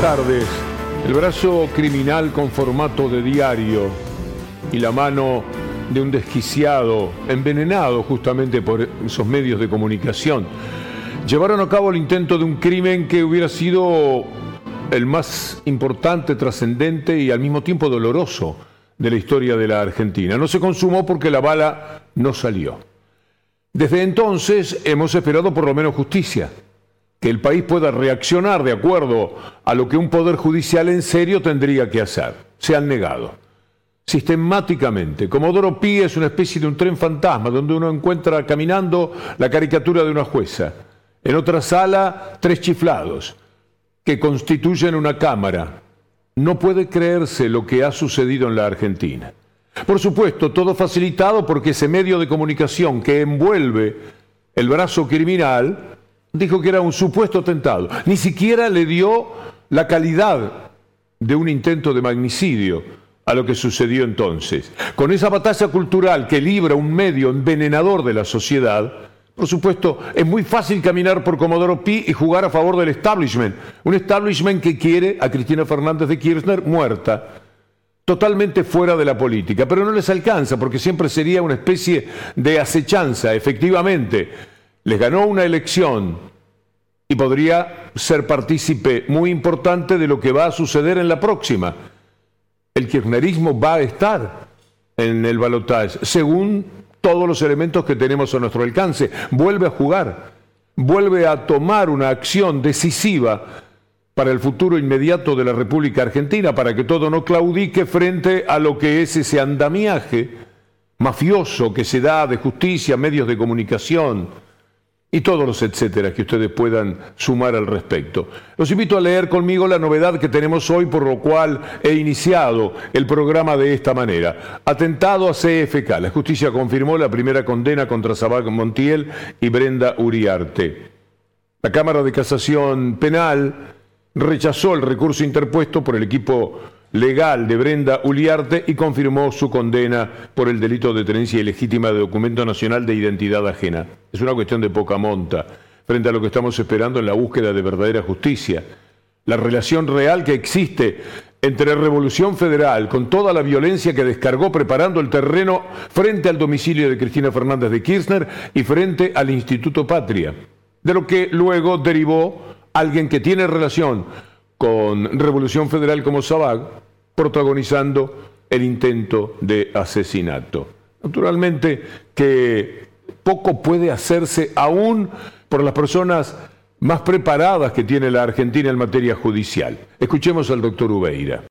Tardes. El brazo criminal con formato de diario y la mano de un desquiciado, envenenado justamente por esos medios de comunicación, llevaron a cabo el intento de un crimen que hubiera sido el más importante, trascendente y al mismo tiempo doloroso de la historia de la Argentina. No se consumó porque la bala no salió. Desde entonces hemos esperado por lo menos justicia, que el país pueda reaccionar de acuerdo a lo que un poder judicial en serio tendría que hacer. Se han negado. Sistemáticamente. Comodoro Pi es una especie de un tren fantasma donde uno encuentra caminando la caricatura de una jueza. En otra sala, tres chiflados que constituyen una cámara. No puede creerse lo que ha sucedido en la Argentina. Por supuesto, todo facilitado porque ese medio de comunicación que envuelve el brazo criminal dijo que era un supuesto atentado. Ni siquiera le dio la calidad de un intento de magnicidio a lo que sucedió entonces. Con esa batalla cultural que libra un medio envenenador de la sociedad, por supuesto, es muy fácil caminar por Comodoro Pi y jugar a favor del establishment. Un establishment que quiere a Cristina Fernández de Kirchner muerta, totalmente fuera de la política. Pero no les alcanza porque siempre sería una especie de acechanza, efectivamente. Les ganó una elección y podría ser partícipe muy importante de lo que va a suceder en la próxima. El kirchnerismo va a estar en el balotaje, según todos los elementos que tenemos a nuestro alcance. Vuelve a jugar, vuelve a tomar una acción decisiva para el futuro inmediato de la República Argentina, para que todo no claudique frente a lo que es ese andamiaje mafioso que se da de justicia, medios de comunicación, y todos los etcétera que ustedes puedan sumar al respecto. Los invito a leer conmigo la novedad que tenemos hoy, por lo cual he iniciado el programa de esta manera. Atentado a CFK. La justicia confirmó la primera condena contra Sabac Montiel y Brenda Uriarte. La Cámara de Casación Penal rechazó el recurso interpuesto por el equipo legal de Brenda Uliarte y confirmó su condena por el delito de tenencia ilegítima de documento nacional de identidad ajena. Es una cuestión de poca monta frente a lo que estamos esperando en la búsqueda de verdadera justicia. La relación real que existe entre Revolución Federal, con toda la violencia que descargó preparando el terreno frente al domicilio de Cristina Fernández de Kirchner y frente al Instituto Patria, de lo que luego derivó alguien que tiene relación con Revolución Federal como Sabag, protagonizando el intento de asesinato. Naturalmente que poco puede hacerse aún por las personas más preparadas que tiene la Argentina en materia judicial. Escuchemos al doctor Ubeira.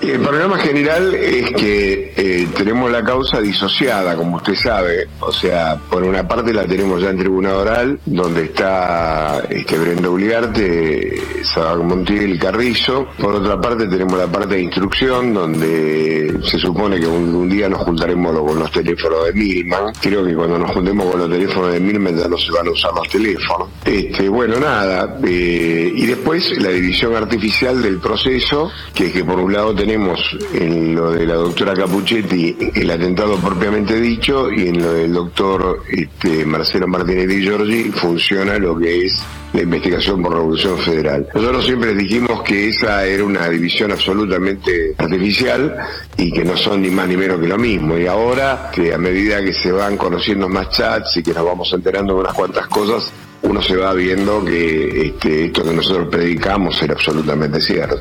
El problema general es que eh, tenemos la causa disociada, como usted sabe. O sea, por una parte la tenemos ya en tribunal oral, donde está este, Brenda Uliarte, Sabac Montiel Carrizo. Por otra parte tenemos la parte de instrucción, donde se supone que un, día nos juntaremos con los teléfonos de Milman. Creo que cuando nos juntemos con los teléfonos de Milman ya no se van a usar los teléfonos. Este, bueno, nada. Eh, y después la división artificial del proceso, que es que por un lado tenemos tenemos en lo de la doctora Capuchetti el atentado propiamente dicho y en lo del doctor este, Marcelo Martínez Di Giorgi funciona lo que es la investigación por Revolución Federal. Nosotros siempre dijimos que esa era una división absolutamente artificial y que no son ni más ni menos que lo mismo. Y ahora, que a medida que se van conociendo más chats y que nos vamos enterando de unas cuantas cosas, uno se va viendo que este, esto que nosotros predicamos era absolutamente cierto.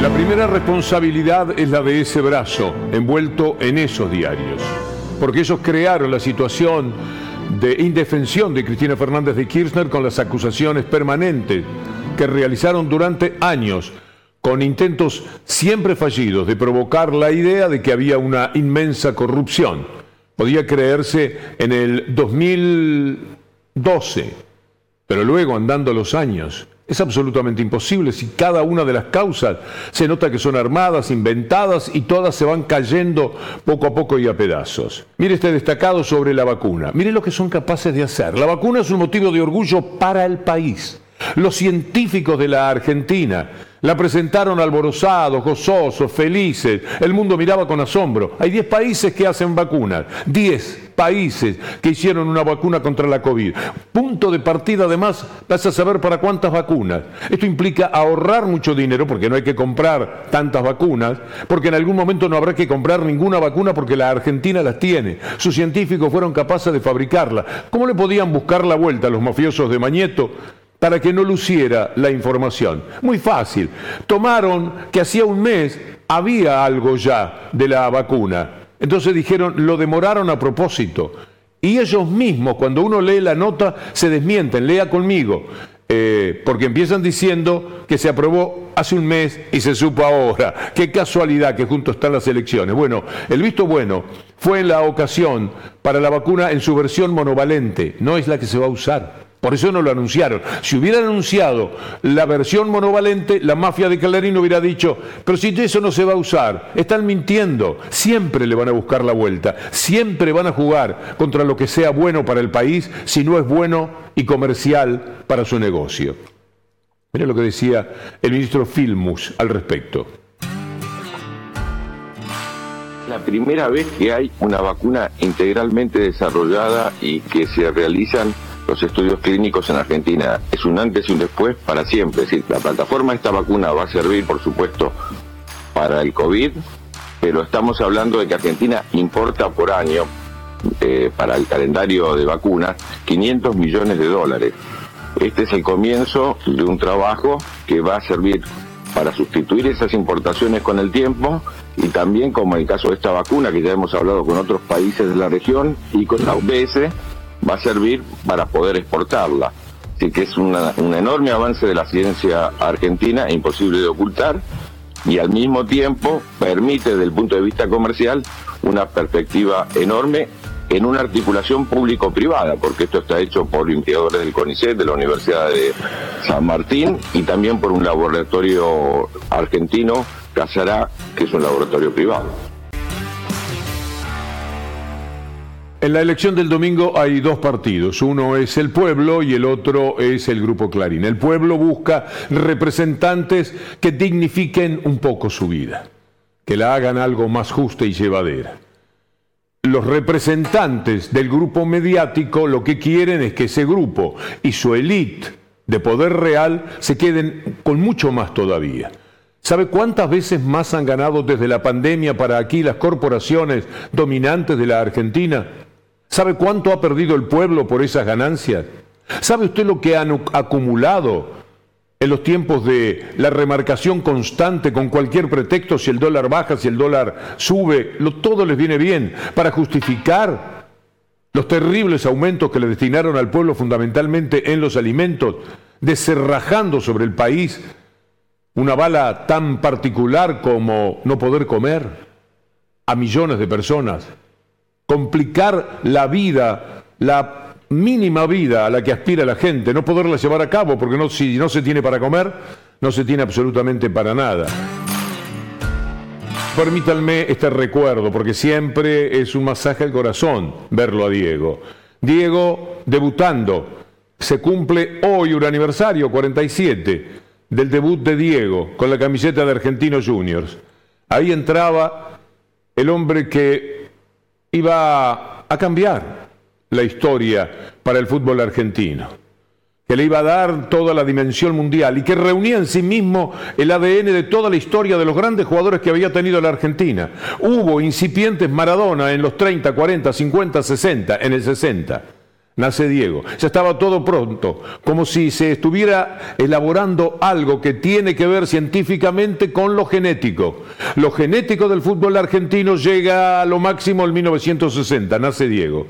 La primera responsabilidad es la de ese brazo envuelto en esos diarios, porque ellos crearon la situación de indefensión de Cristina Fernández de Kirchner con las acusaciones permanentes que realizaron durante años con intentos siempre fallidos de provocar la idea de que había una inmensa corrupción. Podía creerse en el 2012, pero luego andando los años es absolutamente imposible si cada una de las causas se nota que son armadas, inventadas y todas se van cayendo poco a poco y a pedazos. Mire este destacado sobre la vacuna. Mire lo que son capaces de hacer. La vacuna es un motivo de orgullo para el país. Los científicos de la Argentina La presentaron alborozados, gozosos, felices. El mundo miraba con asombro. Hay 10 países que hacen vacunas. 10 países que hicieron una vacuna contra la COVID. Punto de partida, además, vas a saber para cuántas vacunas. Esto implica ahorrar mucho dinero porque no hay que comprar tantas vacunas, porque en algún momento no habrá que comprar ninguna vacuna porque la Argentina las tiene. Sus científicos fueron capaces de fabricarla. ¿Cómo le podían buscar la vuelta a los mafiosos de Mañeto? Para que no luciera la información. Muy fácil. Tomaron que hacía un mes había algo ya de la vacuna. Entonces dijeron, lo demoraron a propósito. Y ellos mismos, cuando uno lee la nota, se desmienten, lea conmigo, eh, porque empiezan diciendo que se aprobó hace un mes y se supo ahora. Qué casualidad que junto están las elecciones. Bueno, el visto bueno fue en la ocasión para la vacuna en su versión monovalente, no es la que se va a usar. Por eso no lo anunciaron. Si hubieran anunciado la versión monovalente, la mafia de Clarín hubiera dicho, pero si eso no se va a usar, están mintiendo. Siempre le van a buscar la vuelta. Siempre van a jugar contra lo que sea bueno para el país si no es bueno y comercial para su negocio. Mira lo que decía el ministro Filmus al respecto. La primera vez que hay una vacuna integralmente desarrollada y que se realizan los estudios clínicos en Argentina. Es un antes y un después para siempre. Es decir, la plataforma de esta vacuna va a servir, por supuesto, para el COVID, pero estamos hablando de que Argentina importa por año, eh, para el calendario de vacunas, 500 millones de dólares. Este es el comienzo de un trabajo que va a servir para sustituir esas importaciones con el tiempo y también como el caso de esta vacuna que ya hemos hablado con otros países de la región y con la UBS va a servir para poder exportarla. Así que es un enorme avance de la ciencia argentina, e imposible de ocultar, y al mismo tiempo permite desde el punto de vista comercial una perspectiva enorme en una articulación público-privada, porque esto está hecho por investigadores del CONICET, de la Universidad de San Martín, y también por un laboratorio argentino, Casará, que es un laboratorio privado. En la elección del domingo hay dos partidos, uno es el pueblo y el otro es el Grupo Clarín. El pueblo busca representantes que dignifiquen un poco su vida, que la hagan algo más justa y llevadera. Los representantes del grupo mediático lo que quieren es que ese grupo y su élite de poder real se queden con mucho más todavía. ¿Sabe cuántas veces más han ganado desde la pandemia para aquí las corporaciones dominantes de la Argentina? ¿Sabe cuánto ha perdido el pueblo por esas ganancias? ¿Sabe usted lo que han acumulado en los tiempos de la remarcación constante con cualquier pretexto, si el dólar baja, si el dólar sube, todo les viene bien para justificar los terribles aumentos que le destinaron al pueblo fundamentalmente en los alimentos, deserrajando sobre el país una bala tan particular como no poder comer a millones de personas complicar la vida, la mínima vida a la que aspira la gente, no poderla llevar a cabo, porque no, si no se tiene para comer, no se tiene absolutamente para nada. Permítanme este recuerdo, porque siempre es un masaje al corazón verlo a Diego. Diego debutando, se cumple hoy un aniversario, 47, del debut de Diego con la camiseta de Argentinos Juniors. Ahí entraba el hombre que iba a cambiar la historia para el fútbol argentino, que le iba a dar toda la dimensión mundial y que reunía en sí mismo el ADN de toda la historia de los grandes jugadores que había tenido la Argentina. Hubo incipientes Maradona en los 30, 40, 50, 60, en el 60 nace Diego. Ya estaba todo pronto, como si se estuviera elaborando algo que tiene que ver científicamente con lo genético. Lo genético del fútbol argentino llega a lo máximo en 1960, nace Diego.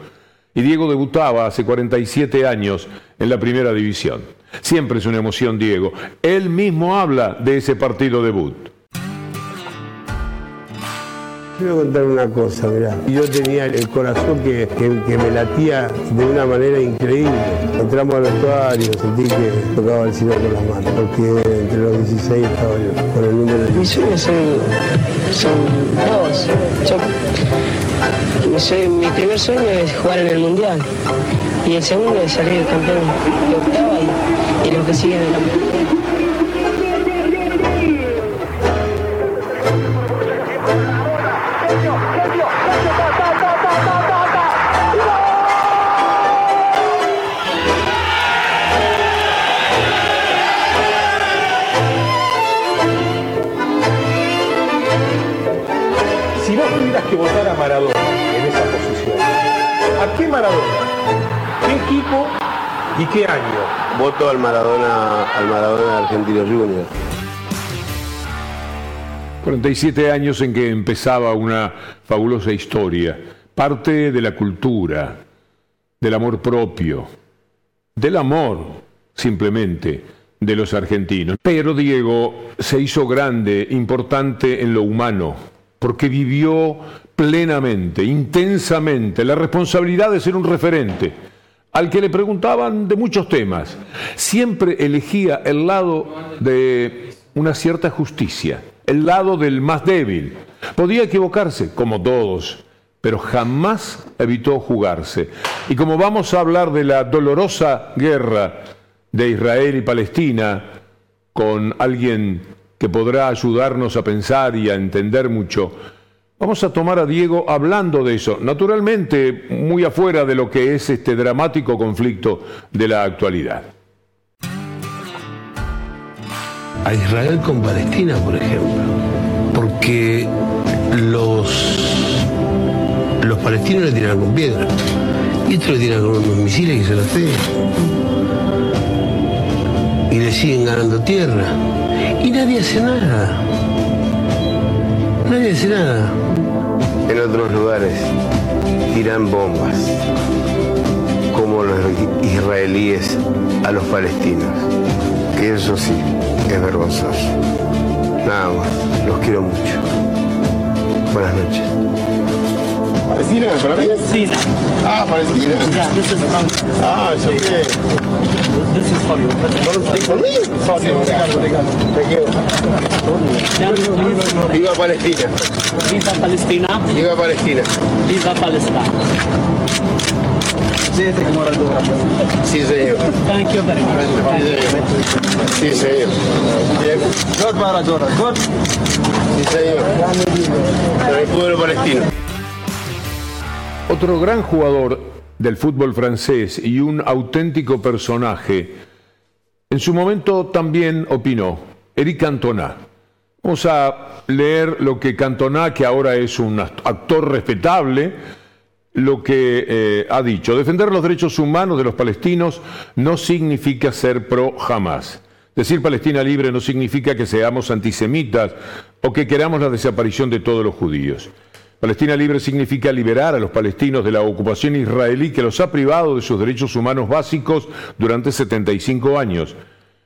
Y Diego debutaba hace 47 años en la primera división. Siempre es una emoción Diego. Él mismo habla de ese partido debut. Quiero contar una cosa, mirá. Yo tenía el corazón que, me latía de una manera increíble. Entramos al vestuario, sentí que tocaba el cielo con las manos, porque entre los 16 estaba yo, con el número de... Mis sueños son, dos. Yo, mi primer sueño es jugar en el Mundial y el segundo es salir campeón de y, y los que siguen en la y qué año? Voto al Maradona, al Maradona Argentino Junior. 47 años en que empezaba una fabulosa historia, parte de la cultura, del amor propio, del amor simplemente de los argentinos. Pero Diego se hizo grande, importante en lo humano, porque vivió plenamente, intensamente, la responsabilidad de ser un referente, al que le preguntaban de muchos temas. Siempre elegía el lado de una cierta justicia, el lado del más débil. Podía equivocarse, como todos, pero jamás evitó jugarse. Y como vamos a hablar de la dolorosa guerra de Israel y Palestina con alguien que podrá ayudarnos a pensar y a entender mucho, vamos a tomar a Diego hablando de eso, naturalmente muy afuera de lo que es este dramático conflicto de la actualidad. A Israel con Palestina, por ejemplo, porque los, los palestinos le tiran con piedra y estos le tiran con unos misiles que se las y le siguen ganando tierra. Y nadie hace nada. Nadie hace nada. En otros lugares tiran bombas, como los israelíes a los palestinos. Que eso sí, es vergonzoso. Nada más, los quiero mucho. Buenas noches. ¿Palestina? Palestina. Ah, Palestina. Yeah, this is Palestine. Ah, it's okay. This is for you. For me? For you. Thank you. Viva Palestina. Viva Palestina. Viva Palestina. Viva Palestina. Siete che moradora. Sì, sei io. Thank you very much. Sì, sei io. God moradora, God. Sì, sei io. Sono il puro palestino. Otro gran jugador del fútbol francés y un auténtico personaje, en su momento también opinó, Eric Cantona. Vamos a leer lo que Cantona, que ahora es un actor respetable, lo que eh, ha dicho. Defender los derechos humanos de los palestinos no significa ser pro jamás. Decir Palestina libre no significa que seamos antisemitas o que queramos la desaparición de todos los judíos. Palestina libre significa liberar a los palestinos de la ocupación israelí que los ha privado de sus derechos humanos básicos durante 75 años.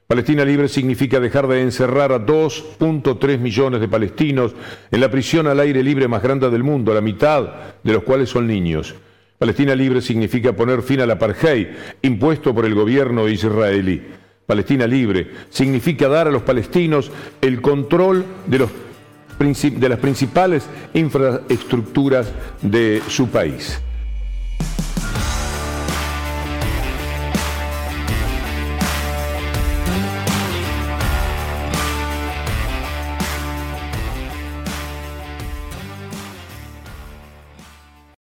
Palestina libre significa dejar de encerrar a 2.3 millones de palestinos en la prisión al aire libre más grande del mundo, la mitad de los cuales son niños. Palestina libre significa poner fin al apartheid impuesto por el gobierno israelí. Palestina libre significa dar a los palestinos el control de los de las principales infraestructuras de su país.